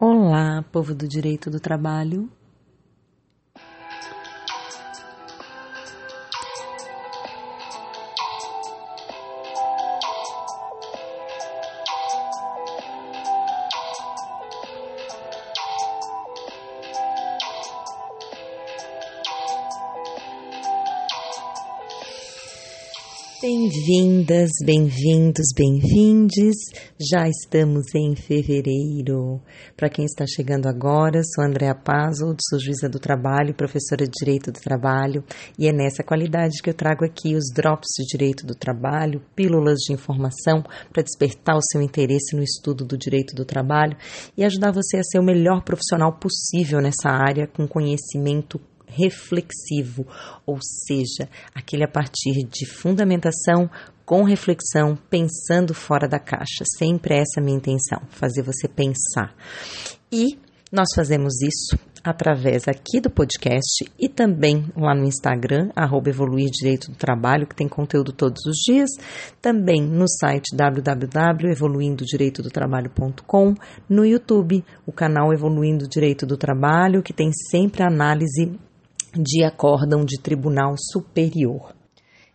Olá, povo do direito do trabalho. Bem-vindas, bem-vindos, bem-vindes. Já estamos em fevereiro. Para quem está chegando agora, sou Andréa Pazzo, sou juíza do trabalho, professora de Direito do Trabalho, e é nessa qualidade que eu trago aqui os drops de Direito do Trabalho, pílulas de informação para despertar o seu interesse no estudo do Direito do Trabalho e ajudar você a ser o melhor profissional possível nessa área com conhecimento reflexivo, ou seja, aquele a partir de fundamentação com reflexão, pensando fora da caixa. Sempre essa é a minha intenção, fazer você pensar. E nós fazemos isso através aqui do podcast e também lá no Instagram, arroba Evoluir Direito do Trabalho, que tem conteúdo todos os dias, também no site www.evoluindodireitodotrabalho.com, no YouTube, o canal Evoluindo Direito do Trabalho, que tem sempre análise de acórdão de Tribunal Superior.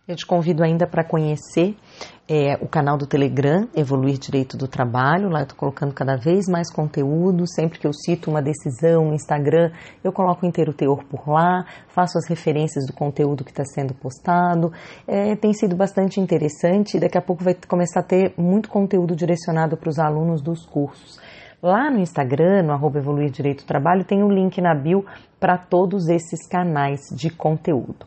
Eu te convido ainda para conhecer é, o canal do Telegram, Evoluir Direito do Trabalho. Lá eu estou colocando cada vez mais conteúdo. Sempre que eu cito uma decisão no Instagram, eu coloco o inteiro teor por lá, faço as referências do conteúdo que está sendo postado. É, tem sido bastante interessante daqui a pouco vai começar a ter muito conteúdo direcionado para os alunos dos cursos. Lá no Instagram, no arroba Evoluir Direito do Trabalho, tem um link na bio para todos esses canais de conteúdo.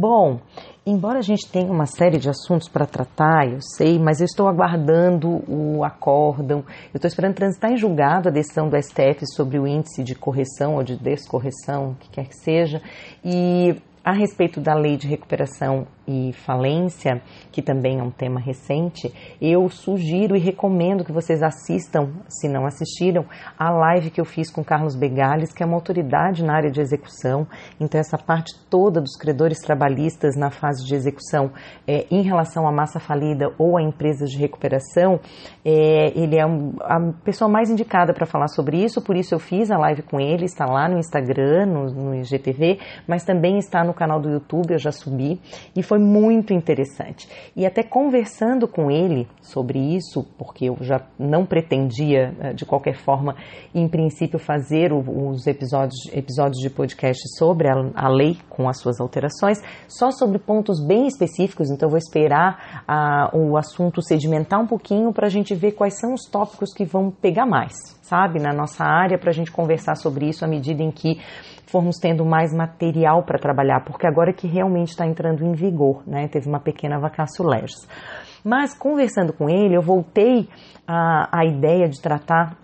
Bom, embora a gente tenha uma série de assuntos para tratar, eu sei, mas eu estou aguardando o acórdão, eu estou esperando transitar em julgado a decisão do STF sobre o índice de correção ou de descorreção, o que quer que seja, e a respeito da lei de recuperação e falência, que também é um tema recente, eu sugiro e recomendo que vocês assistam, se não assistiram, a live que eu fiz com Carlos Begales, que é uma autoridade na área de execução. Então, essa parte toda dos credores trabalhistas na fase de execução é, em relação à massa falida ou a empresas de recuperação, é, ele é a pessoa mais indicada para falar sobre isso, por isso eu fiz a live com ele, está lá no Instagram, no, no IGTV, mas também está no canal do YouTube, eu já subi, e foi muito interessante. E até conversando com ele sobre isso, porque eu já não pretendia, eh, de qualquer forma, em princípio, fazer os episódios, episódios de podcast sobre a, lei com as suas alterações, só sobre pontos bem específicos, então vou esperar a, o assunto sedimentar um pouquinho para a gente ver quais são os tópicos que vão pegar mais, sabe, na nossa área, para a gente conversar sobre isso à medida em que formos tendo mais material para trabalhar, porque agora que realmente está entrando em vigor, né? Teve uma pequena vacácio legis. Mas conversando com ele, eu voltei à ideia de tratar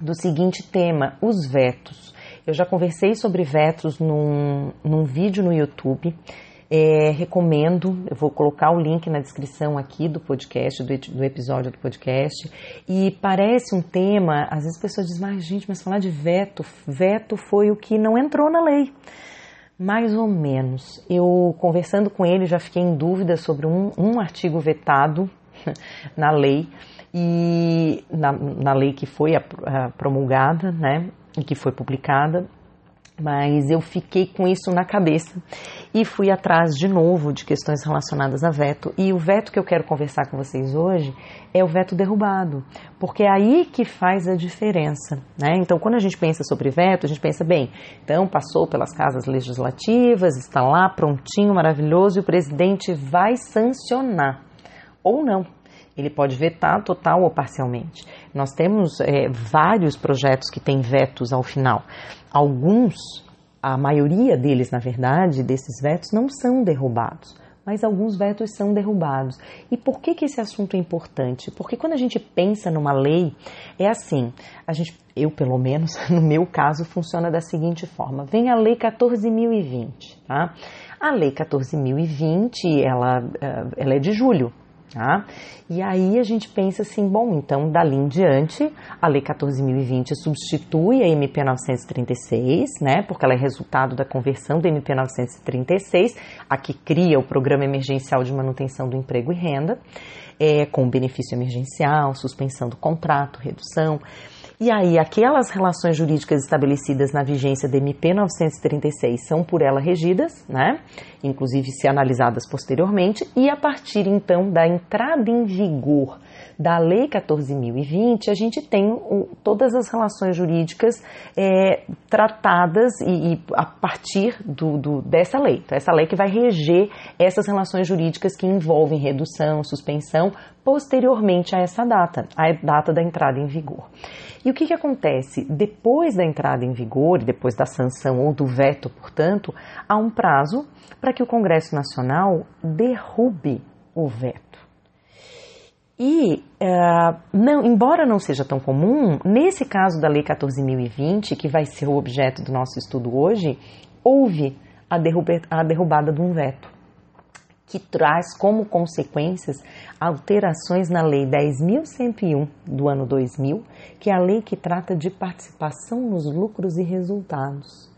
do seguinte tema: os vetos. Eu já conversei sobre vetos num, num vídeo no YouTube. É, recomendo, eu vou colocar o link na descrição aqui do podcast, do, do, episódio do podcast. E parece um tema, às vezes as pessoas dizem, mas gente, mas falar de veto, veto foi o que não entrou na lei. Mais ou menos. Eu, conversando com ele, já fiquei em dúvida sobre um, um artigo vetado na lei, e na, na lei que foi promulgada, né, e que foi publicada, mas eu fiquei com isso na cabeça e fui atrás de novo de questões relacionadas a veto. E o veto que eu quero conversar com vocês hoje é o veto derrubado, porque é aí que faz a diferença. Né? Então, quando a gente pensa sobre veto, a gente pensa, bem, então passou pelas casas legislativas, está lá prontinho, maravilhoso, e o presidente vai sancionar. Ou não, ele pode vetar total ou parcialmente. Nós temos é, vários projetos que têm vetos ao final. Alguns, a maioria deles, na verdade, desses vetos não são derrubados, mas alguns vetos são derrubados. E por que, que esse assunto é importante? Porque quando a gente pensa numa lei, é assim, a gente, eu pelo menos, no meu caso, funciona da seguinte forma: vem a Lei 14.020, tá? A Lei 14.020, ela, eh, ela é de julho, Tá? E aí a gente pensa assim, bom, então dali em diante a Lei 14.020 substitui a MP 936, né? Porque ela é resultado da conversão da MP 936, a que cria o Programa Emergencial de Manutenção do Emprego e Renda, é, com benefício emergencial, suspensão do contrato, redução. E aí, aquelas relações jurídicas estabelecidas na vigência da MP 936 são por ela regidas, né? Inclusive se analisadas posteriormente, e a partir então da entrada em vigor da Lei 14.020, a gente tem o, todas as relações jurídicas é, tratadas e, e, a partir do, do, dessa lei. Então, essa lei que vai reger essas relações jurídicas que envolvem redução, suspensão, posteriormente a essa data, a data da entrada em vigor. E o que, que acontece? Depois da entrada em vigor, depois da sanção ou do veto, portanto, há um prazo para que o Congresso Nacional derrube o veto. E, uh, não, embora não seja tão comum, nesse caso da Lei 14.020, que vai ser o objeto do nosso estudo hoje, houve a, a derrubada de um veto, que traz como consequências alterações na Lei 10.101 do ano 2000, que é a lei que trata de participação nos lucros e resultados.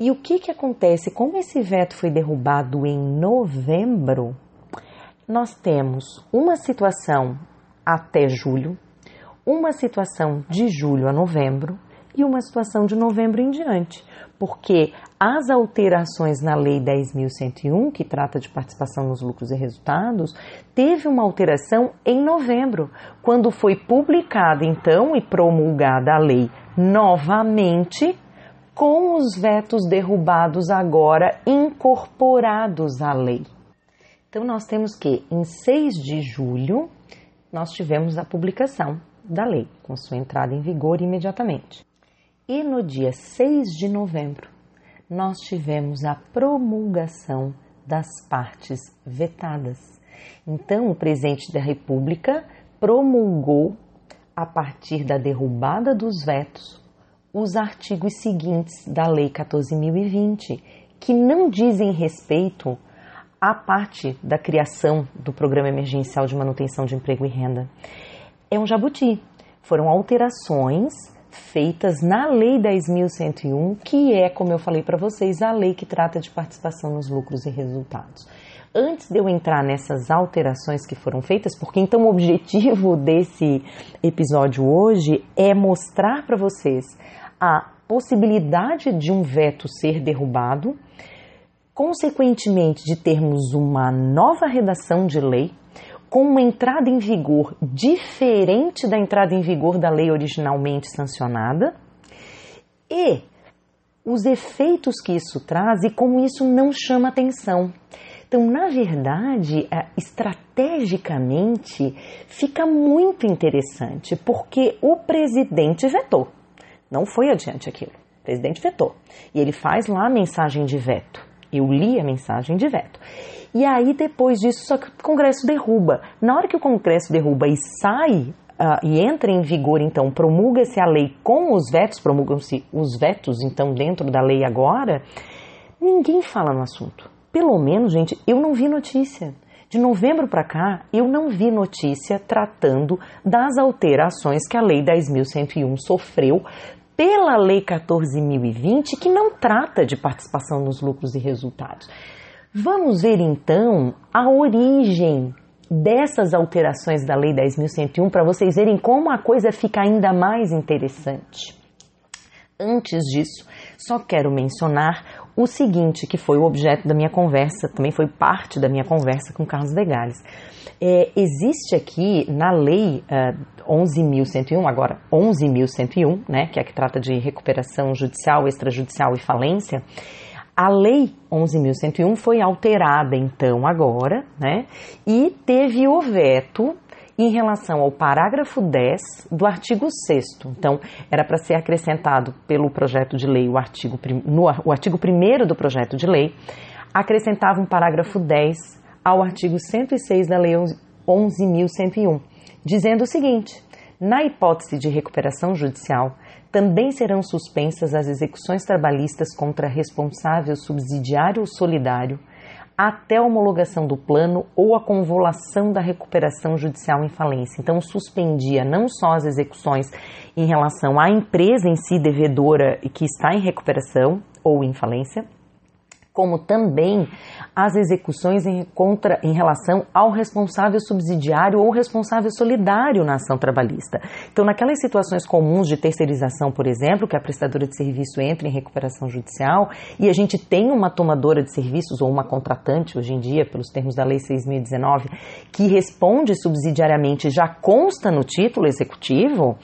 E o que, que acontece? Como esse veto foi derrubado em novembro, nós temos uma situação até julho, uma situação de julho a novembro e uma situação de novembro em diante, porque as alterações na Lei 10.101, que trata de participação nos lucros e resultados, teve uma alteração em novembro, quando foi publicada então e promulgada a lei novamente, com os vetos derrubados agora incorporados à lei. Então, nós temos que, em 6 de julho, nós tivemos a publicação da lei, com sua entrada em vigor imediatamente. E no dia 6 de novembro, nós tivemos a promulgação das partes vetadas. Então, o presidente da República promulgou, a partir da derrubada dos vetos, os artigos seguintes da Lei 14.020, que não dizem respeito a parte da criação do Programa Emergencial de Manutenção de Emprego e Renda. É um jabuti. Foram alterações feitas na Lei 10.101, que é, como eu falei para vocês, a lei que trata de participação nos lucros e resultados. Antes de eu entrar nessas alterações que foram feitas, porque então o objetivo desse episódio hoje é mostrar para vocês a possibilidade de um veto ser derrubado consequentemente de termos uma nova redação de lei com uma entrada em vigor diferente da entrada em vigor da lei originalmente sancionada e os efeitos que isso traz e como isso não chama atenção. Então, na verdade, é, estrategicamente fica muito interessante porque o presidente vetou. Não foi adiante aquilo. O presidente vetou. E ele faz lá a mensagem de veto. Eu li a mensagem de veto. E aí, depois disso, só que o Congresso derruba. Na hora que o Congresso derruba e sai uh, e entra em vigor, então, promulga-se a lei com os vetos, promulgam-se os vetos, então, dentro da lei agora, ninguém fala no assunto. Pelo menos, gente, eu não vi notícia. De novembro para cá, eu não vi notícia tratando das alterações que a Lei 10.101 sofreu pela Lei 14.020, que não trata de participação nos lucros e resultados. Vamos ver então a origem dessas alterações da Lei 10.101 para vocês verem como a coisa fica ainda mais interessante. Antes disso, só quero mencionar o seguinte, que foi o objeto da minha conversa, também foi parte da minha conversa com Carlos de Gales. É, existe aqui na lei uh, 11.101, agora 11.101, né, que é a que trata de recuperação judicial, extrajudicial e falência, a lei 11.101 foi alterada então agora, né, e teve o veto em relação ao parágrafo 10 do artigo 6 Então, era para ser acrescentado pelo projeto de lei o artigo, no, o artigo 1 do projeto de lei, acrescentava um parágrafo 10 ao artigo 106 da Lei 11.101, dizendo o seguinte: na hipótese de recuperação judicial, também serão suspensas as execuções trabalhistas contra responsável subsidiário ou solidário até a homologação do plano ou a convolução da recuperação judicial em falência. Então, suspendia não só as execuções em relação à empresa em si devedora que está em recuperação ou em falência, como também as execuções em, contra, em relação ao responsável subsidiário ou responsável solidário na ação trabalhista. Então, naquelas situações comuns de terceirização, por exemplo, que a prestadora de serviço entra em recuperação judicial e a gente tem uma tomadora de serviços ou uma contratante, hoje em dia, pelos termos da Lei 6.019, que responde subsidiariamente, já consta no título executivo,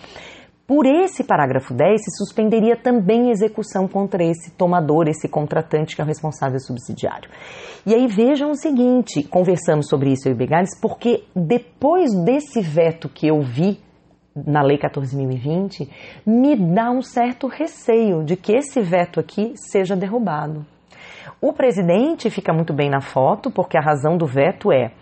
por esse parágrafo 10, se suspenderia também a execução contra esse tomador, esse contratante que é o responsável subsidiário. E aí vejam o seguinte: conversamos sobre isso, eu e Begales, porque depois desse veto que eu vi na Lei 14.020, me dá um certo receio de que esse veto aqui seja derrubado. O presidente fica muito bem na foto, porque a razão do veto é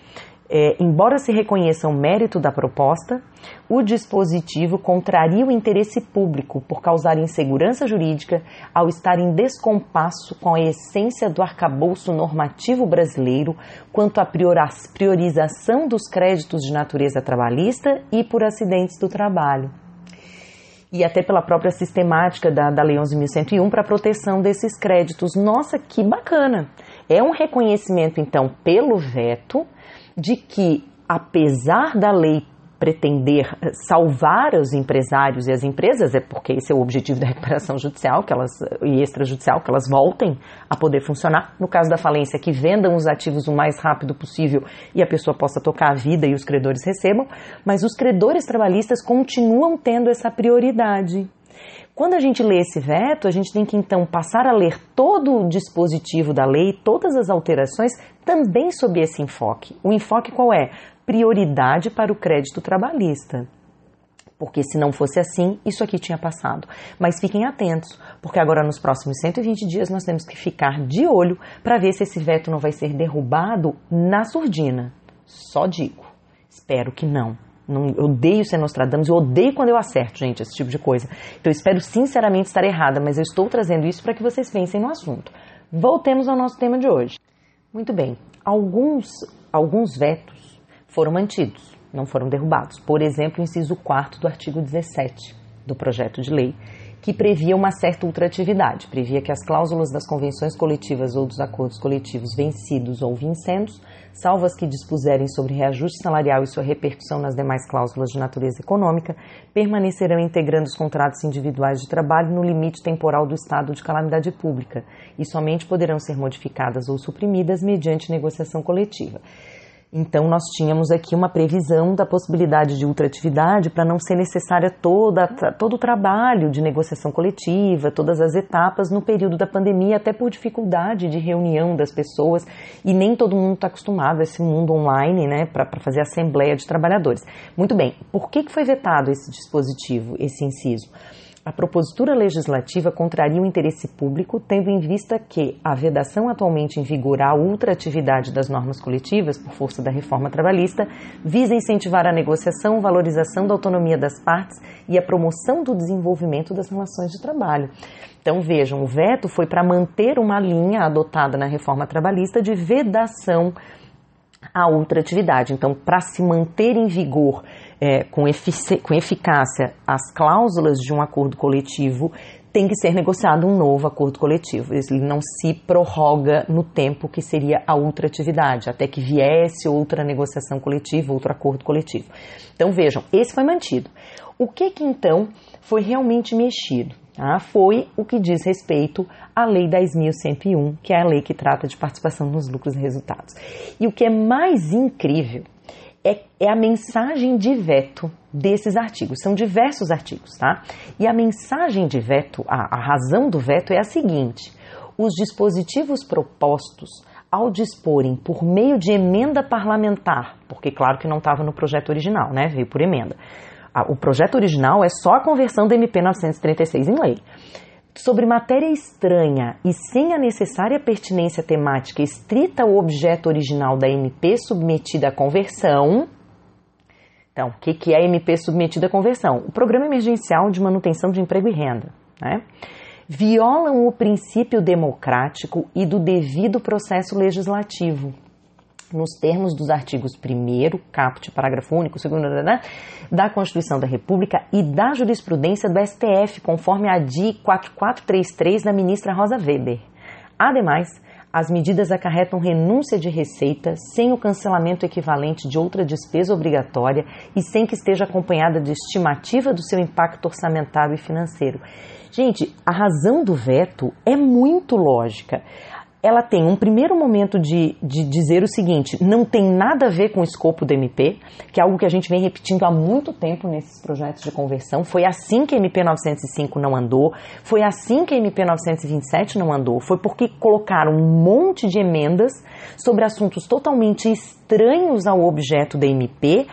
é, embora se reconheça o mérito da proposta, o dispositivo contraria o interesse público por causar insegurança jurídica ao estar em descompasso com a essência do arcabouço normativo brasileiro quanto à priorização dos créditos de natureza trabalhista e por acidentes do trabalho. E até pela própria sistemática da, da Lei 11.101 para a proteção desses créditos. Nossa, que bacana! É um reconhecimento, então, pelo veto de que, apesar da lei pretender salvar os empresários e as empresas, é porque esse é o objetivo da recuperação judicial que elas, e extrajudicial, que elas voltem a poder funcionar. No caso da falência, que vendam os ativos o mais rápido possível e a pessoa possa tocar a vida e os credores recebam, mas os credores trabalhistas continuam tendo essa prioridade. Quando a gente lê esse veto, a gente tem que então passar a ler todo o dispositivo da lei, todas as alterações, também sob esse enfoque. O enfoque qual é? Prioridade para o crédito trabalhista. Porque se não fosse assim, isso aqui tinha passado. Mas fiquem atentos, porque agora nos próximos 120 dias nós temos que ficar de olho para ver se esse veto não vai ser derrubado na surdina. Só digo. Espero que não. Não, eu odeio ser Nostradamus, eu odeio quando eu acerto, gente, esse tipo de coisa. Então eu espero sinceramente estar errada, mas eu estou trazendo isso para que vocês pensem no assunto. Voltemos ao nosso tema de hoje. Muito bem, alguns, alguns vetos foram mantidos, não foram derrubados. Por exemplo, o inciso 4 do artigo 17 do projeto de lei, que previa uma certa ultratividade, previa que as cláusulas das convenções coletivas ou dos acordos coletivos vencidos ou vincendos, salvo as que dispuserem sobre reajuste salarial e sua repercussão nas demais cláusulas de natureza econômica, permanecerão integrando os contratos individuais de trabalho no limite temporal do estado de calamidade pública e somente poderão ser modificadas ou suprimidas mediante negociação coletiva. Então, nós tínhamos aqui uma previsão da possibilidade de ultratividade para não ser necessária toda, todo o trabalho de negociação coletiva, todas as etapas no período da pandemia, até por dificuldade de reunião das pessoas, e nem todo mundo está acostumado a esse mundo online, né, para fazer assembleia de trabalhadores. Muito bem, por que, que foi vetado esse dispositivo, esse inciso? A propositura legislativa contraria o interesse público, tendo em vista que a vedação atualmente em vigor à ultraatividade das normas coletivas, por força da reforma trabalhista, visa incentivar a negociação, valorização da autonomia das partes e a promoção do desenvolvimento das relações de trabalho. Então vejam, o veto foi para manter uma linha adotada na reforma trabalhista de vedação à ultratividade. Então, para se manter em vigor é, com, com eficácia as cláusulas de um acordo coletivo, tem que ser negociado um novo acordo coletivo. Ele não se prorroga no tempo que seria a ultratividade, até que viesse outra negociação coletiva, outro acordo coletivo. Então vejam, esse foi mantido. O que que então foi realmente mexido? Ah, foi o que diz respeito à Lei 10.101, que é a lei que trata de participação nos lucros e resultados. E o que é mais incrível é, é a mensagem de veto desses artigos. São diversos artigos, tá? E a mensagem de veto, a, a razão do veto é a seguinte: os dispositivos propostos ao disporem por meio de emenda parlamentar, porque claro que não estava no projeto original, né? Veio por emenda. O projeto original é só a conversão da MP 936 em lei sobre matéria estranha e sem a necessária pertinência temática estrita ao objeto original da MP submetida à conversão. Então, o que, que é MP submetida à conversão? O Programa Emergencial de Manutenção de Emprego e Renda. Né? Violam o princípio democrático e do devido processo legislativo nos termos dos artigos 1 caput, parágrafo único, segundo da Constituição da República e da jurisprudência do STF, conforme a DI 4433 da ministra Rosa Weber. Ademais, as medidas acarretam renúncia de receita sem o cancelamento equivalente de outra despesa obrigatória e sem que esteja acompanhada de estimativa do seu impacto orçamentário e financeiro. Gente, a razão do veto é muito lógica ela tem um primeiro momento de, de dizer o seguinte: não tem nada a ver com o escopo do MP, que é algo que a gente vem repetindo há muito tempo nesses projetos de conversão. Foi assim que a MP 905 não andou, foi assim que a MP 927 não andou, foi porque colocaram um monte de emendas sobre assuntos totalmente estranhos ao objeto da MP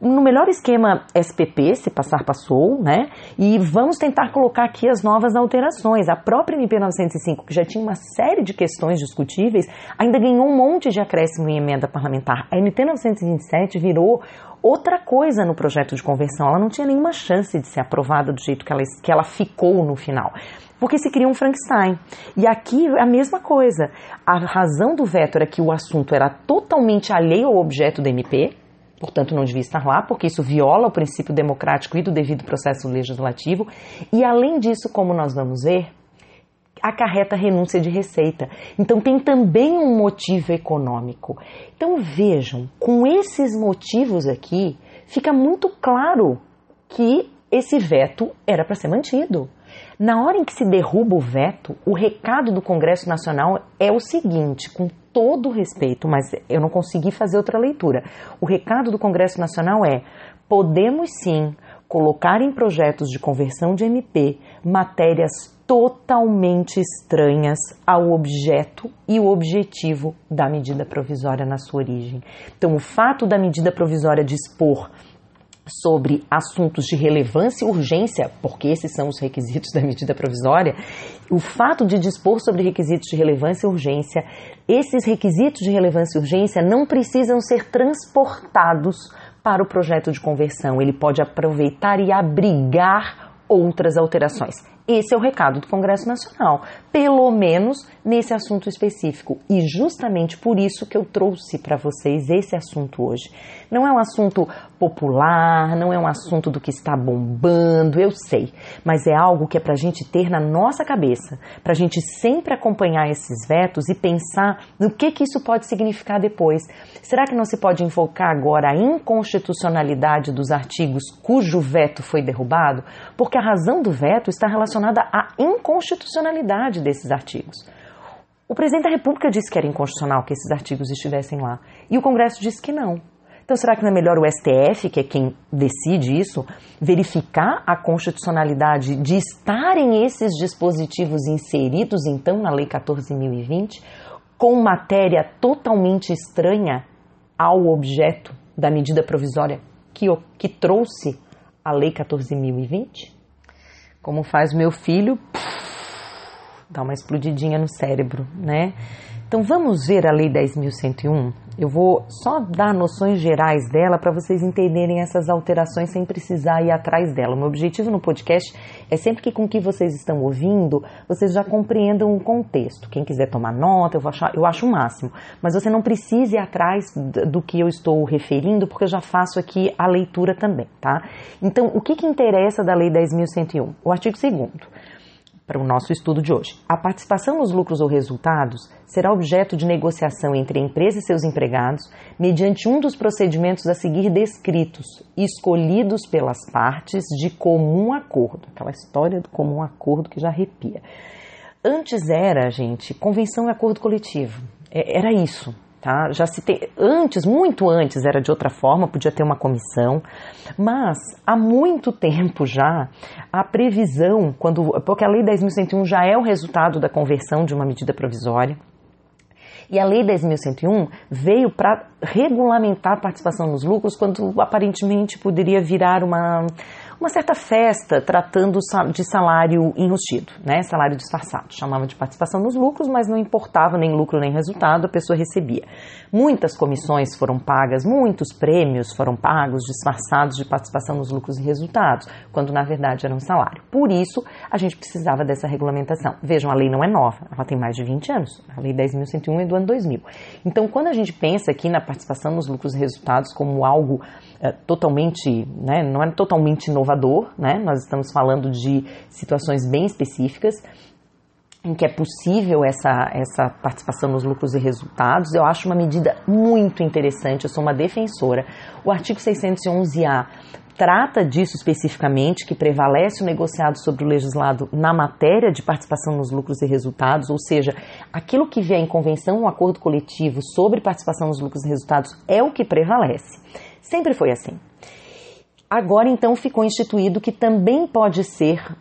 no melhor esquema SPP, se passar passou, né? E vamos tentar colocar aqui as novas alterações. A própria MP 905, que já tinha uma série de questões discutíveis, ainda ganhou um monte de acréscimo em emenda parlamentar. A MP 927 virou outra coisa no projeto de conversão. Ela não tinha nenhuma chance de ser aprovada do jeito que ela, que ela ficou no final porque se cria um Frankenstein. E aqui a mesma coisa. A razão do veto era que o assunto era totalmente alheio ao objeto do MP, portanto não devia estar lá, porque isso viola o princípio democrático e do devido processo legislativo. E além disso, como nós vamos ver, acarreta renúncia de receita. Então tem também um motivo econômico. Então vejam, com esses motivos aqui, fica muito claro que esse veto era para ser mantido. Na hora em que se derruba o veto, o recado do Congresso Nacional é o seguinte, com todo respeito, mas eu não consegui fazer outra leitura. O recado do Congresso Nacional é: podemos sim colocar em projetos de conversão de MP matérias totalmente estranhas ao objeto e o objetivo da medida provisória na sua origem. Então, o fato da medida provisória dispor sobre assuntos de relevância e urgência, porque esses são os requisitos da medida provisória, o fato de dispor sobre requisitos de relevância e urgência, esses requisitos de relevância e urgência não precisam ser transportados para o projeto de conversão. Ele pode aproveitar e abrigar outras alterações. Esse é o recado do Congresso Nacional, pelo menos nesse assunto específico. E justamente por isso que eu trouxe para vocês esse assunto hoje. Não é um assunto popular, não é um assunto do que está bombando, eu sei, mas é algo que é para a gente ter na nossa cabeça, para a gente sempre acompanhar esses vetos e pensar no que, que isso pode significar depois. Será que não se pode invocar agora a inconstitucionalidade dos artigos cujo veto foi derrubado? Porque a razão do veto está relacionada à inconstitucionalidade desses artigos. O presidente da República disse que era inconstitucional que esses artigos estivessem lá e o Congresso disse que não. Então, será que não é melhor o STF, que é quem decide isso, verificar a constitucionalidade de estarem esses dispositivos inseridos, então, na Lei 14.020, com matéria totalmente estranha ao objeto da medida provisória que, que trouxe a Lei 14.020? Como faz meu filho, dá uma explodidinha no cérebro, né? Então vamos ver a Lei 10.101? Eu vou só dar noções gerais dela para vocês entenderem essas alterações sem precisar ir atrás dela. O meu objetivo no podcast é sempre que com o que vocês estão ouvindo, vocês já compreendam o contexto. Quem quiser tomar nota, eu, achar, eu acho o máximo. Mas você não precisa ir atrás do que eu estou referindo, porque eu já faço aqui a leitura também, tá? Então, o que, que interessa da Lei 10.101? O artigo 2 para o nosso estudo de hoje. A participação nos lucros ou resultados será objeto de negociação entre a empresa e seus empregados mediante um dos procedimentos a seguir descritos, escolhidos pelas partes de comum acordo. Aquela história do comum acordo que já arrepia. Antes era, gente, convenção e acordo coletivo. É, era isso, Tá? Já se tem, antes, muito antes, era de outra forma, podia ter uma comissão, mas há muito tempo já a previsão, quando, porque a Lei 10.101 já é o resultado da conversão de uma medida provisória, e a Lei 10.101 veio para regulamentar a participação nos lucros quando aparentemente poderia virar uma, uma certa festa tratando de salário enrustido, né? salário disfarçado. Chamava de participação nos lucros, mas não importava nem lucro nem resultado, a pessoa recebia. Muitas comissões foram pagas, muitos prêmios foram pagos disfarçados de participação nos lucros e resultados, quando na verdade era um salário. Por isso, a gente precisava dessa regulamentação. Vejam, a lei não é nova, ela tem mais de 20 anos. A lei 10.101 é do ano 2000. Então, quando a gente pensa aqui na participação nos lucros e resultados como algo é, totalmente, né, não é totalmente inovador, né? Nós estamos falando de situações bem específicas. em que é possível essa, essa participação nos lucros e resultados, eu acho uma medida muito interessante, eu sou uma defensora. O artigo 611-A trata disso especificamente, que prevalece o negociado sobre o legislado na matéria de participação nos lucros e resultados, ou seja, aquilo que vier em convenção, um acordo coletivo sobre participação nos lucros e resultados é o que prevalece. Sempre foi assim. Agora, então, ficou instituído que também pode ser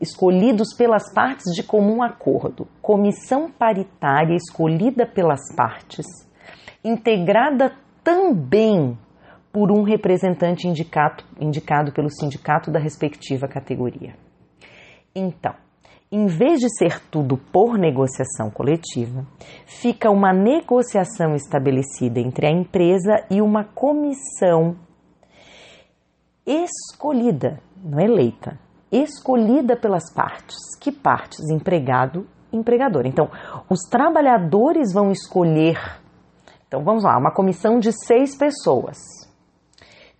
escolhidos pelas partes de comum acordo, comissão paritária escolhida pelas partes, integrada também por um representante indicado, indicado pelo sindicato da respectiva categoria. Então, em vez de ser tudo por negociação coletiva, fica uma negociação estabelecida entre a empresa e uma comissão escolhida, não eleita, escolhida pelas partes. Que partes? Empregado empregador. Então, os trabalhadores vão escolher. Então, vamos lá, uma comissão de seis pessoas.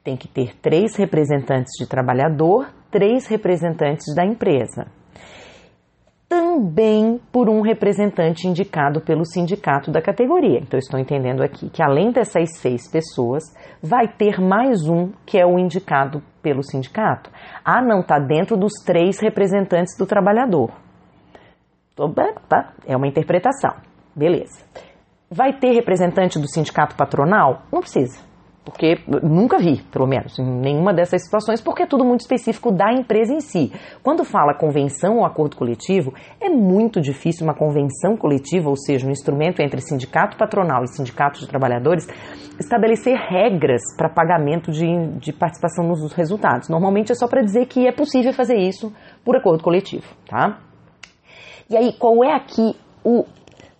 Tem que ter três representantes de trabalhador, três representantes da empresa também por um representante indicado pelo sindicato da categoria. Então, estou entendendo aqui que além dessas seis pessoas, vai ter mais um que é o indicado pelo sindicato. Ah, não, está dentro dos três representantes do trabalhador. É uma interpretação. Beleza. Vai ter representante do sindicato patronal? Não precisa porque nunca vi, pelo menos, em nenhuma dessas situações, porque é tudo muito específico da empresa em si. Quando fala convenção ou acordo coletivo, é muito difícil uma convenção coletiva, ou seja, um instrumento entre sindicato patronal e sindicato de trabalhadores, estabelecer regras para pagamento de, de participação nos resultados. Normalmente é só para dizer que é possível fazer isso por acordo coletivo, tá? E aí, qual é aqui o,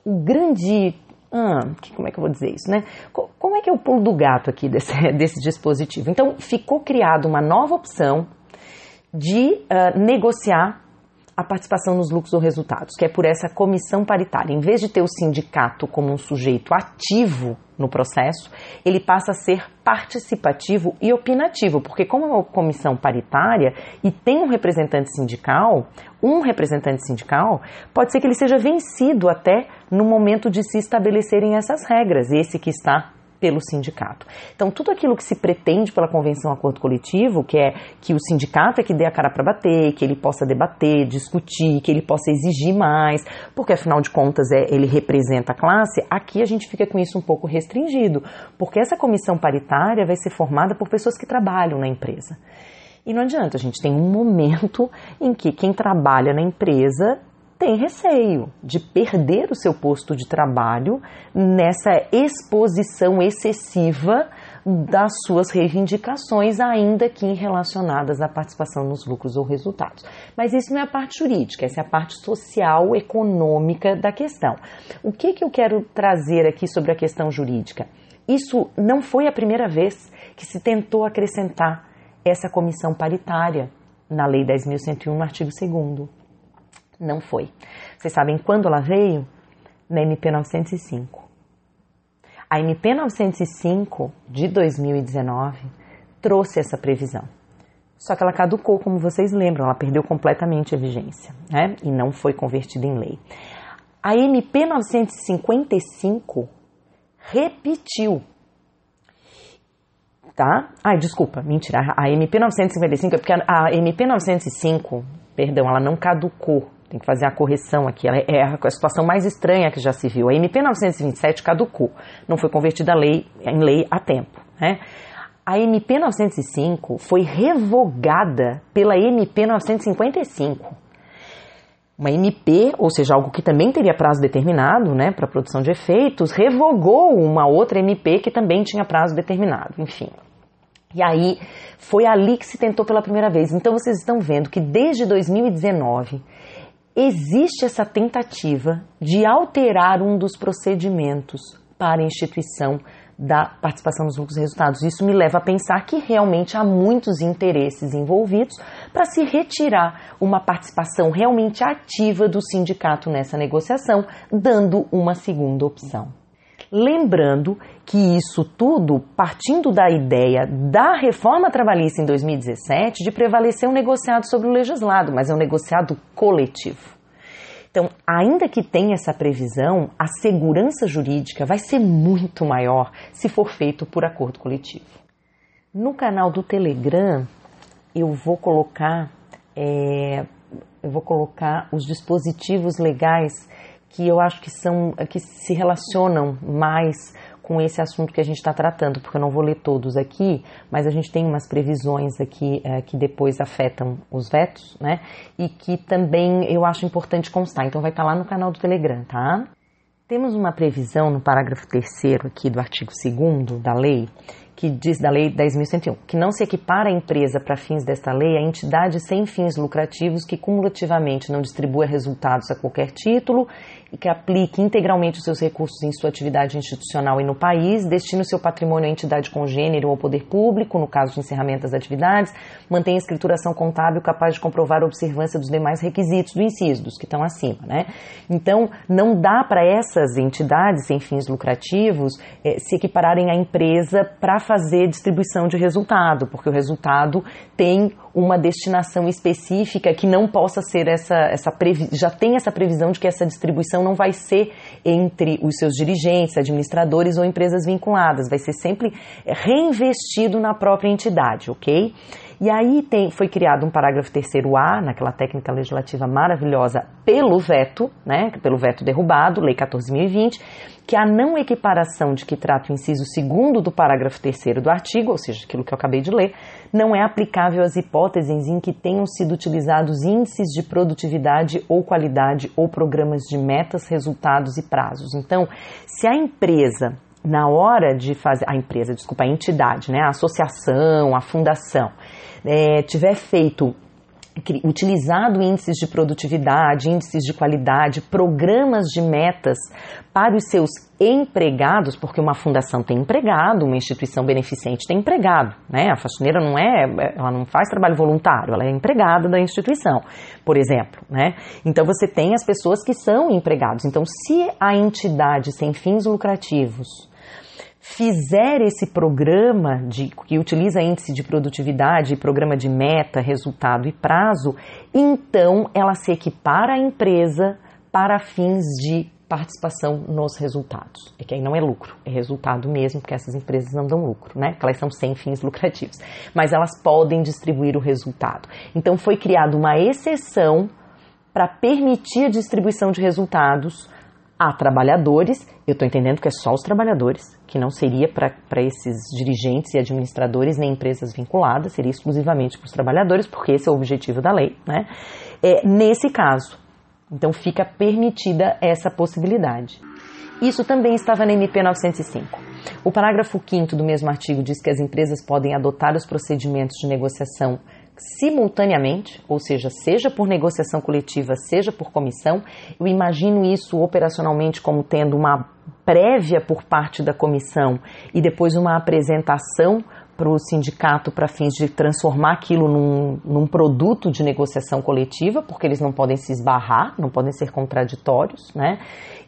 o grande ah, que, como é que eu vou dizer isso, né? Como é que é o pulo do gato aqui desse, desse dispositivo? Então, ficou criada uma nova opção de uh, negociar a participação nos lucros ou resultados, que é por essa comissão paritária. Em vez de ter o sindicato como um sujeito ativo no processo, ele passa a ser participativo e opinativo, porque como é uma comissão paritária e tem um representante sindical, um representante sindical, pode ser que ele seja vencido até no momento de se estabelecerem essas regras, esse que está pelo sindicato. Então, tudo aquilo que se pretende pela convenção acordo coletivo, que é que o sindicato é que dê a cara para bater, que ele possa debater, discutir, que ele possa exigir mais, porque afinal de contas é, ele representa a classe, aqui a gente fica com isso um pouco restringido, porque essa comissão paritária vai ser formada por pessoas que trabalham na empresa. E não adianta, a gente tem um momento em que quem trabalha na empresa tem receio de perder o seu posto de trabalho nessa exposição excessiva das suas reivindicações, ainda que relacionadas à participação nos lucros ou resultados. Mas isso não é a parte jurídica, essa é a parte social, econômica da questão. O que, que eu quero trazer aqui sobre a questão jurídica? Isso não foi a primeira vez que se tentou acrescentar essa comissão paritária na Lei 10.101, no artigo 2 não foi. Vocês sabem quando ela veio? Na MP 905. A MP 905 de 2019 trouxe essa previsão. Só que ela caducou, como vocês lembram, ela perdeu completamente a vigência, né? E não foi convertida em lei. A MP 955 repetiu. Tá? Ai, desculpa, mentira. A MP 955 é porque a MP 905, perdão, ela não caducou, tem que fazer a correção aqui. Ela é a situação mais estranha que já se viu. A MP 927 caducou, não foi convertida lei, em lei a tempo. Né? A MP 905 foi revogada pela MP 955. Uma MP, ou seja, algo que também teria prazo determinado né, para produção de efeitos, revogou uma outra MP que também tinha prazo determinado. Enfim, e aí foi ali que se tentou pela primeira vez. Então vocês estão vendo que desde 2019 existe essa tentativa de alterar um dos procedimentos para a instituição da participação nos lucros e resultados. Isso me leva a pensar que realmente há muitos interesses envolvidos para se retirar uma participação realmente ativa do sindicato nessa negociação, dando uma segunda opção. Lembrando que isso tudo partindo da ideia da reforma trabalhista em 2017 de prevalecer um negociado sobre o legislado, mas é um negociado coletivo. Então, ainda que tenha essa previsão, a segurança jurídica vai ser muito maior se for feito por acordo coletivo. No canal do Telegram, eu vou colocar, é, eu vou colocar os dispositivos legais que eu acho que são que se relacionam mais com esse assunto que a gente está tratando, porque eu não vou ler todos aqui, mas a gente tem umas previsões aqui é, que depois afetam os vetos, né? E que também eu acho importante constar. Então vai estar tá lá no canal do Telegram, tá? Temos uma previsão no parágrafo 3 aqui do artigo 2 da lei que diz da Lei 10.101, que não se equipara a empresa para fins desta lei a entidade sem fins lucrativos que cumulativamente não distribua resultados a qualquer título que aplique integralmente os seus recursos em sua atividade institucional e no país, destine o seu patrimônio à entidade congênere ou ao poder público, no caso de encerramento das atividades, mantenha escrituração contábil capaz de comprovar a observância dos demais requisitos do inciso, dos que estão acima. Né? Então, não dá para essas entidades sem fins lucrativos eh, se equipararem à empresa para fazer distribuição de resultado, porque o resultado tem uma destinação específica que não possa ser essa, essa já tem essa previsão de que essa distribuição não vai ser entre os seus dirigentes, administradores ou empresas vinculadas, vai ser sempre reinvestido na própria entidade, ok? E aí tem, foi criado um parágrafo terceiro A, naquela técnica legislativa maravilhosa, pelo veto, né, pelo veto derrubado, Lei 14.020, que a não equiparação de que trata o inciso segundo do parágrafo terceiro do artigo, ou seja, aquilo que eu acabei de ler, não é aplicável às hipóteses em que tenham sido utilizados índices de produtividade ou qualidade ou programas de metas, resultados e prazos. Então, se a empresa na hora de fazer a empresa, desculpa, a entidade, né, a associação, a fundação, é, tiver feito utilizado índices de produtividade, índices de qualidade, programas de metas para os seus empregados, porque uma fundação tem empregado, uma instituição beneficente tem empregado, né? A faxineira não é, ela não faz trabalho voluntário, ela é empregada da instituição, por exemplo, né? Então você tem as pessoas que são empregados. Então, se a entidade sem fins lucrativos fizer esse programa de, que utiliza índice de produtividade, programa de meta, resultado e prazo, então ela se equipara à empresa para fins de participação nos resultados. É que aí não é lucro, é resultado mesmo, porque essas empresas não dão lucro, né? Porque elas são sem fins lucrativos. Mas elas podem distribuir o resultado. Então foi criada uma exceção para permitir a distribuição de resultados a trabalhadores, eu estou entendendo que é só os trabalhadores, que não seria para esses dirigentes e administradores nem empresas vinculadas, seria exclusivamente para os trabalhadores, porque esse é o objetivo da lei, né? É, nesse caso, então fica permitida essa possibilidade. Isso também estava na MP 905. O parágrafo 5 do mesmo artigo diz que as empresas podem adotar os procedimentos de negociação simultaneamente, ou seja, seja por negociação coletiva, seja por comissão. Eu imagino isso operacionalmente como tendo uma prévia por parte da comissão e depois uma apresentação para o sindicato para fins de transformar aquilo num, num, produto de negociação coletiva, porque eles não podem se esbarrar, não podem ser contraditórios, né?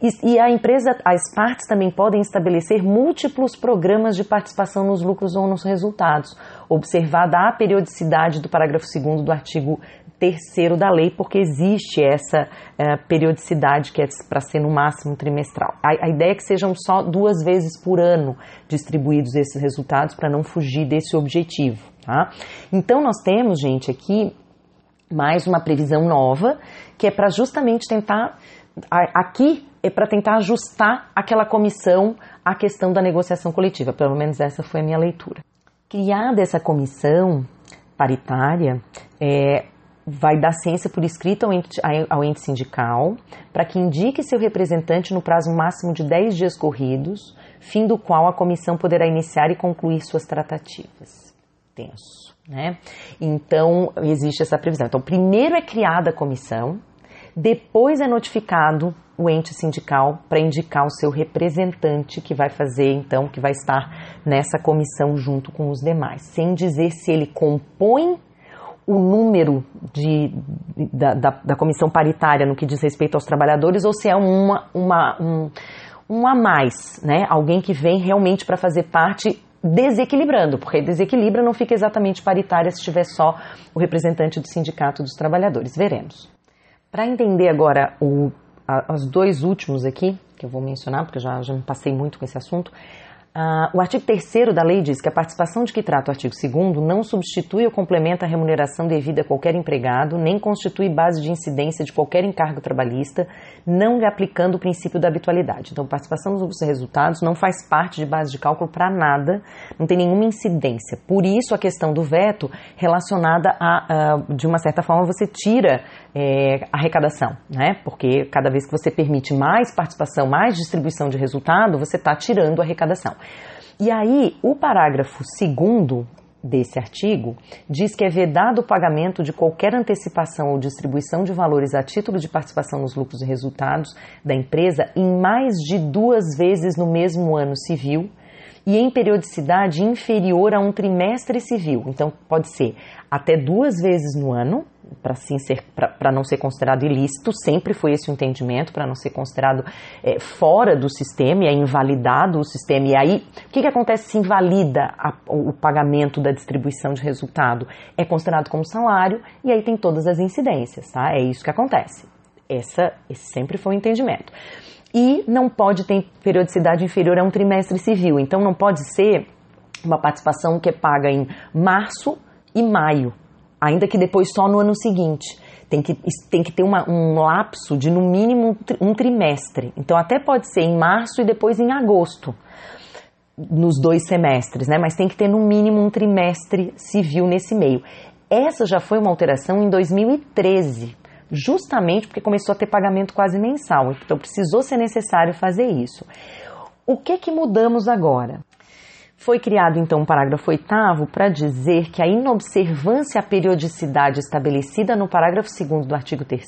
E, e, a empresa, as partes também podem estabelecer múltiplos programas de participação nos lucros ou nos resultados, observada a periodicidade do parágrafo 2 do artigo terceiro da lei, porque existe essa é, periodicidade que é para ser no máximo trimestral. A, a, ideia é que sejam só duas vezes por ano distribuídos esses resultados para não fugir desse objetivo. Tá? Então nós temos, gente, aqui mais uma previsão nova que é para justamente tentar aqui é para tentar ajustar aquela comissão à questão da negociação coletiva. Pelo menos essa foi a minha leitura. Criada essa comissão paritária, é, vai dar ciência por escrito ao ente, ao ente sindical para que indique seu representante no prazo máximo de 10 dias corridos, fim do qual a comissão poderá iniciar e concluir suas tratativas. Tenso, né? Então, existe essa previsão. Então, primeiro é criada a comissão, depois é notificado o ente sindical para indicar o seu representante que vai fazer, então, que vai estar nessa comissão junto com os demais, sem dizer se ele compõe o número de, da, da, da, comissão paritária no que diz respeito aos trabalhadores ou se é uma, uma, um, um a mais, né? Alguém que vem realmente para fazer parte desequilibrando, porque desequilibra não fica exatamente paritária se tiver só o representante do sindicato dos trabalhadores. Veremos. Para entender agora o, a, os dois últimos aqui, que eu vou mencionar, porque já, já me passei muito com esse assunto, Uh, o artigo 3 da lei diz que a participação de que trata o artigo 2 não substitui ou complementa a remuneração devida a qualquer empregado, nem constitui base de incidência de qualquer encargo trabalhista, não lhe aplicando o princípio da habitualidade. Então, participação nos resultados não faz parte de base de cálculo para nada, não tem nenhuma incidência. Por isso, a questão do veto relacionada a, uh, de uma certa forma, você tira é, arrecadação, né? Porque cada vez que você permite mais participação, mais distribuição de resultado, você está tirando arrecadação. E aí, o parágrafo segundo desse artigo diz que é vedado o pagamento de qualquer antecipação ou distribuição de valores a título de participação nos lucros e resultados da empresa em mais de duas vezes no mesmo ano civil e em periodicidade inferior a um trimestre civil. Então, pode ser até duas vezes no ano, para para não ser considerado ilícito, sempre foi esse o entendimento, para não ser considerado é, fora do sistema e é invalidado o sistema. E aí, o que, que acontece se invalida a, o pagamento da distribuição de resultado? É considerado como salário e aí tem todas as incidências, tá? É isso que acontece. Essa, esse sempre foi o entendimento. E não pode ter periodicidade inferior a um trimestre civil. Então não pode ser uma participação que é paga em março e maio ainda que depois só no ano seguinte. Tem que, tem que ter uma, um lapso de no mínimo um trimestre. Então, até pode ser em março e depois em agosto, nos dois semestres, né? Mas tem que ter no mínimo um trimestre civil nesse meio. Essa já foi uma alteração em 2013, justamente porque começou a ter pagamento quase mensal. Então, precisou ser necessário fazer isso. O que que mudamos agora? Foi criado então um parágrafo oitavo para dizer que a inobservância à periodicidade estabelecida no parágrafo 2 do artigo 3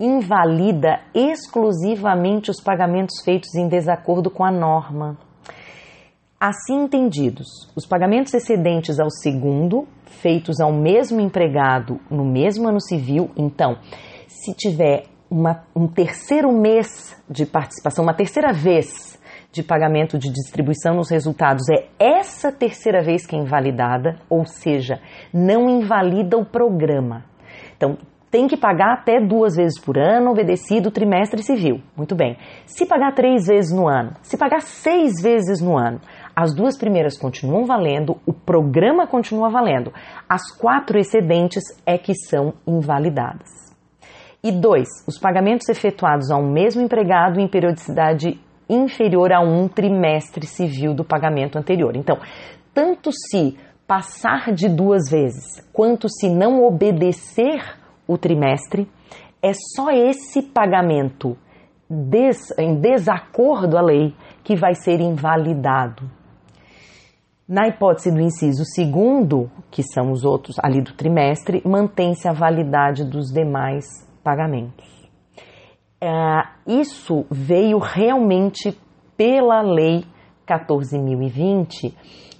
invalida exclusivamente os pagamentos feitos em desacordo com a norma. Assim entendidos, os pagamentos excedentes ao segundo, feitos ao mesmo empregado no mesmo ano civil, então, se tiver uma, um terceiro mês de participação, uma terceira vez de pagamento de distribuição nos resultados é essa terceira vez que é invalidada, ou seja, não invalida o programa. Então, tem que pagar até duas vezes por ano, obedecido o trimestre civil. Muito bem. Se pagar três vezes no ano, se pagar seis vezes no ano, as duas primeiras continuam valendo, o programa continua valendo. As quatro excedentes é que são invalidadas. E dois, os pagamentos efetuados a um mesmo empregado em periodicidade inferior a um trimestre civil do pagamento anterior. Então, tanto se passar de duas vezes, quanto se não obedecer o trimestre, é só esse pagamento des, em desacordo à lei que vai ser invalidado. Na hipótese do inciso segundo, que são os outros ali do trimestre, mantém-se a validade dos demais pagamentos. É, isso veio realmente pela Lei 14.020,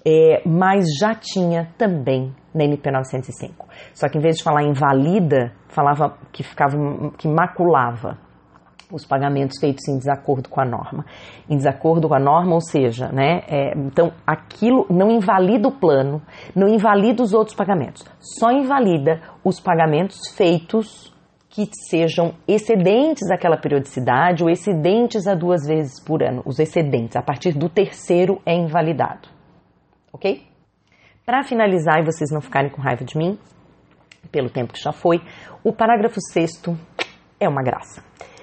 é, mas já tinha também na MP 905. Só que em vez de falar invalida, falava que ficava que maculava os pagamentos feitos em desacordo com a norma. Em desacordo com a norma, ou seja, né, é, então aquilo não invalida o plano, não invalida os outros pagamentos, só invalida os pagamentos feitos que sejam excedentes àquela periodicidade ou excedentes a duas vezes por ano. Os excedentes, a partir do terceiro, é invalidado. Ok? Para finalizar e vocês não ficarem com raiva de mim, pelo tempo que já foi, o parágrafo sexto é uma graça.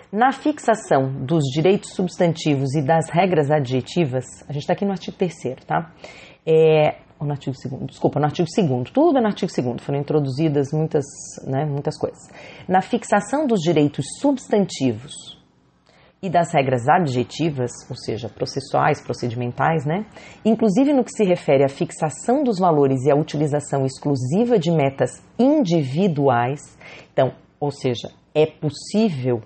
Na fixação dos direitos substantivos e das regras adjetivas, a gente está aqui no artigo terceiro, tá? É, ou no artigo 2 desculpa, no artigo 2 tudo é no artigo 2 foram introduzidas muitas, né, muitas coisas. Na fixação dos direitos substantivos e das regras adjetivas, ou seja, processuais, procedimentais, né, inclusive no que se refere à fixação dos valores e à utilização exclusiva de metas individuais, então, ou seja, é possível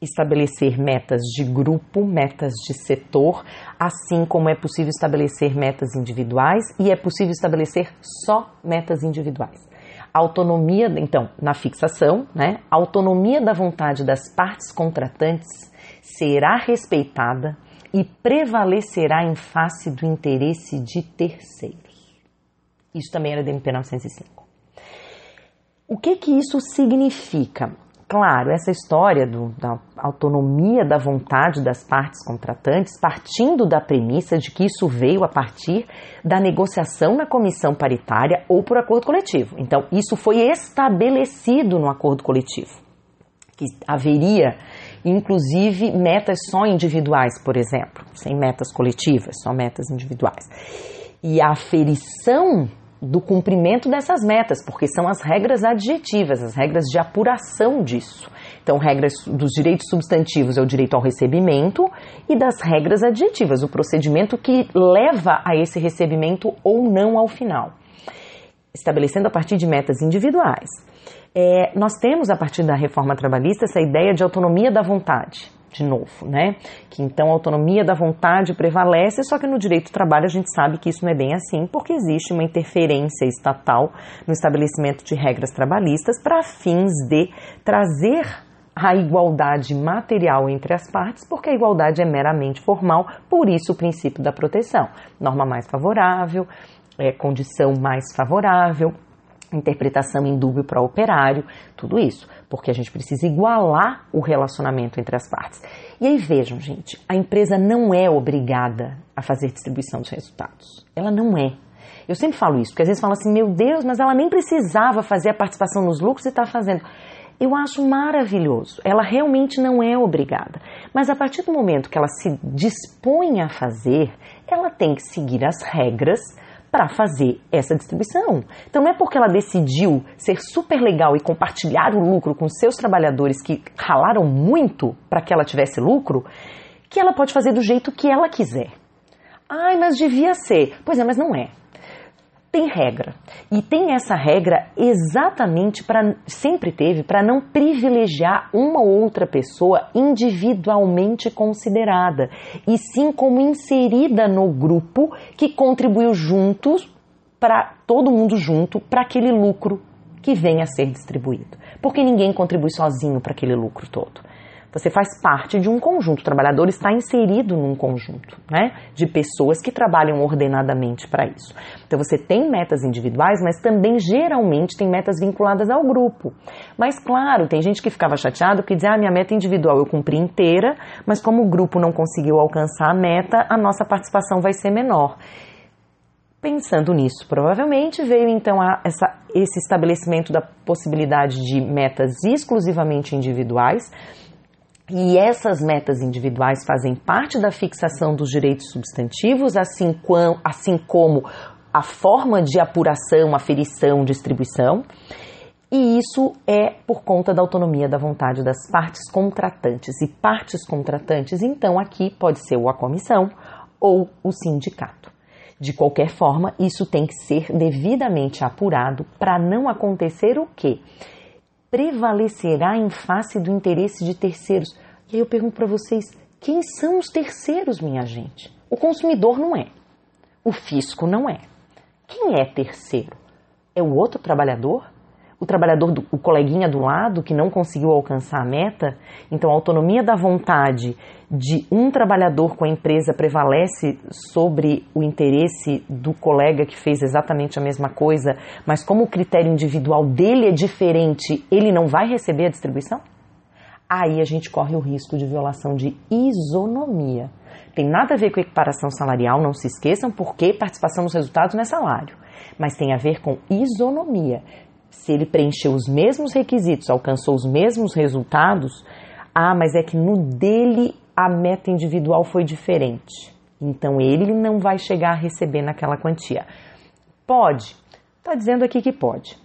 estabelecer metas de grupo, metas de setor, assim como é possível estabelecer metas individuais e é possível estabelecer só metas individuais. Autonomia, então, na fixação, né? Autonomia da vontade das partes contratantes será respeitada e prevalecerá em face do interesse de terceiros. Isso também era da MP 905. O que que isso significa? Claro, essa história do, da autonomia da vontade das partes contratantes, partindo da premissa de que isso veio a partir da negociação na comissão paritária ou por acordo coletivo. Então, isso foi estabelecido no acordo coletivo, que haveria inclusive metas só individuais, por exemplo, sem metas coletivas, só metas individuais. E a aferição do cumprimento dessas metas, porque são as regras adjetivas, as regras de apuração disso. Então, regras dos direitos substantivos é o direito ao recebimento e das regras adjetivas, o procedimento que leva a esse recebimento ou não ao final, estabelecendo a partir de metas individuais. É, nós temos, a partir da reforma trabalhista, essa ideia de autonomia da vontade de novo, né? Que então a autonomia da vontade prevalece, só que no direito do trabalho a gente sabe que isso não é bem assim, porque existe uma interferência estatal no estabelecimento de regras trabalhistas para fins de trazer a igualdade material entre as partes, porque a igualdade é meramente formal, por isso o princípio da proteção. Norma mais favorável, é, condição mais favorável, interpretação em dúvio para operário, tudo isso, porque a gente precisa igualar o relacionamento entre as partes. E aí vejam, gente, a empresa não é obrigada a fazer distribuição dos resultados. Ela não é. Eu sempre falo isso, porque às vezes falam assim, meu Deus, mas ela nem precisava fazer a participação nos lucros e está fazendo. Eu acho maravilhoso. Ela realmente não é obrigada. Mas a partir do momento que ela se dispõe a fazer, ela tem que seguir as regras para fazer essa distribuição. Então não é porque ela decidiu ser super legal e compartilhar o lucro com seus trabalhadores que ralaram muito para que ela tivesse lucro, que ela pode fazer do jeito que ela quiser. Ai, mas devia ser. Pois é, mas não é tem regra. E tem essa regra exatamente para sempre teve para não privilegiar uma ou outra pessoa individualmente considerada, e sim como inserida no grupo que contribuiu juntos para todo mundo junto para aquele lucro que venha a ser distribuído. Porque ninguém contribui sozinho para aquele lucro todo. Você faz parte de um conjunto, o trabalhador está inserido num conjunto né, de pessoas que trabalham ordenadamente para isso. Então você tem metas individuais, mas também geralmente tem metas vinculadas ao grupo. Mas claro, tem gente que ficava chateado que dizia, ah, minha meta individual eu cumpri inteira, mas como o grupo não conseguiu alcançar a meta, a nossa participação vai ser menor. Pensando nisso, provavelmente veio então essa, esse estabelecimento da possibilidade de metas exclusivamente individuais, e essas metas individuais fazem parte da fixação dos direitos substantivos, assim, com, assim como a forma de apuração, aferição, distribuição. E isso é por conta da autonomia da vontade das partes contratantes. E partes contratantes, então, aqui pode ser ou a comissão ou o sindicato. De qualquer forma, isso tem que ser devidamente apurado para não acontecer o quê? Prevalecerá em face do interesse de terceiros. E aí eu pergunto para vocês: quem são os terceiros, minha gente? O consumidor não é. O fisco não é. Quem é terceiro? É o outro trabalhador? O trabalhador, do, o coleguinha do lado que não conseguiu alcançar a meta? Então, a autonomia da vontade de um trabalhador com a empresa prevalece sobre o interesse do colega que fez exatamente a mesma coisa, mas como o critério individual dele é diferente, ele não vai receber a distribuição? Aí a gente corre o risco de violação de isonomia. Tem nada a ver com equiparação salarial, não se esqueçam, porque participação nos resultados não é salário. Mas tem a ver com isonomia. Se ele preencheu os mesmos requisitos, alcançou os mesmos resultados, ah, mas é que no dele a meta individual foi diferente. Então ele não vai chegar a receber naquela quantia. Pode. Está dizendo aqui que pode.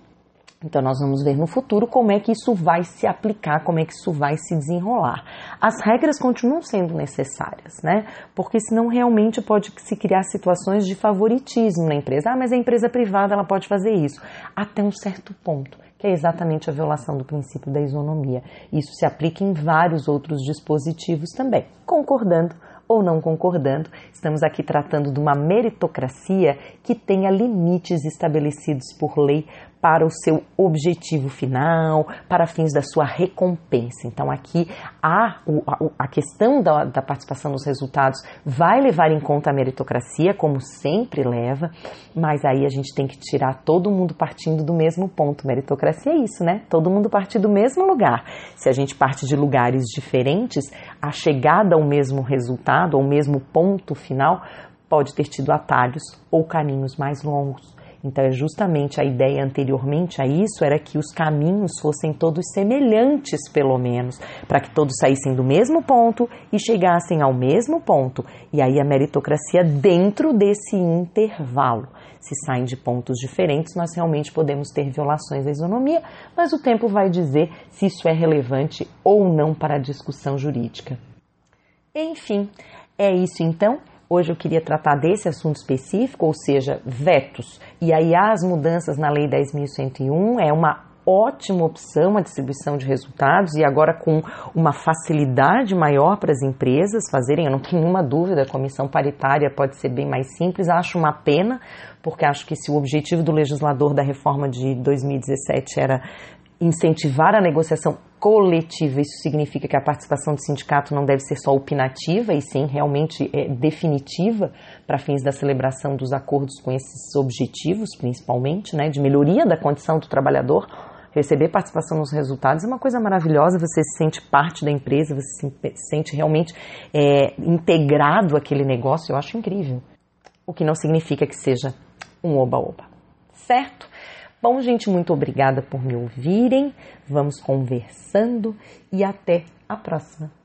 Então, nós vamos ver no futuro como é que isso vai se aplicar, como é que isso vai se desenrolar. As regras continuam sendo necessárias, né? Porque senão realmente pode se criar situações de favoritismo na empresa. Ah, mas a empresa privada ela pode fazer isso até um certo ponto, que é exatamente a violação do princípio da isonomia. Isso se aplica em vários outros dispositivos também. Concordando ou não concordando, estamos aqui tratando de uma meritocracia que tenha limites estabelecidos por lei para o seu objetivo final, para fins da sua recompensa. Então, aqui a, a, questão da, da participação nos resultados vai levar em conta a meritocracia, como sempre leva, mas aí a gente tem que tirar todo mundo partindo do mesmo ponto. Meritocracia é isso, né? Todo mundo partir do mesmo lugar. Se a gente parte de lugares diferentes, a chegada ao mesmo resultado, ao mesmo ponto final, pode ter tido atalhos ou caminhos mais longos. Então, é justamente a ideia anteriormente a isso era que os caminhos fossem todos semelhantes, pelo menos, para que todos saíssem do mesmo ponto e chegassem ao mesmo ponto. E aí a meritocracia dentro desse intervalo. Se saem de pontos diferentes, nós realmente podemos ter violações à isonomia, mas o tempo vai dizer se isso é relevante ou não para a discussão jurídica. Enfim, é isso então. Hoje eu queria tratar desse assunto específico, ou seja, vetos. E aí as mudanças na Lei 10.101 é uma ótima opção a distribuição de resultados e agora com uma facilidade maior para as empresas fazerem, eu não tenho nenhuma dúvida, a comissão paritária pode ser bem mais simples, acho uma pena, porque acho que se o objetivo do legislador da reforma de 2017 era incentivar a negociação coletiva, isso significa que a participação do sindicato não deve ser só opinativa e sim realmente é, definitiva para fins da celebração dos acordos com esses objetivos, principalmente, né, de melhoria da condição do trabalhador. Receber participação nos resultados é uma coisa maravilhosa, você se sente parte da empresa, você se sente realmente é, integrado àquele negócio, eu acho incrível. O que não significa que seja um oba-oba, certo? Bom, gente, muito obrigada por me ouvirem. Vamos conversando e até a próxima.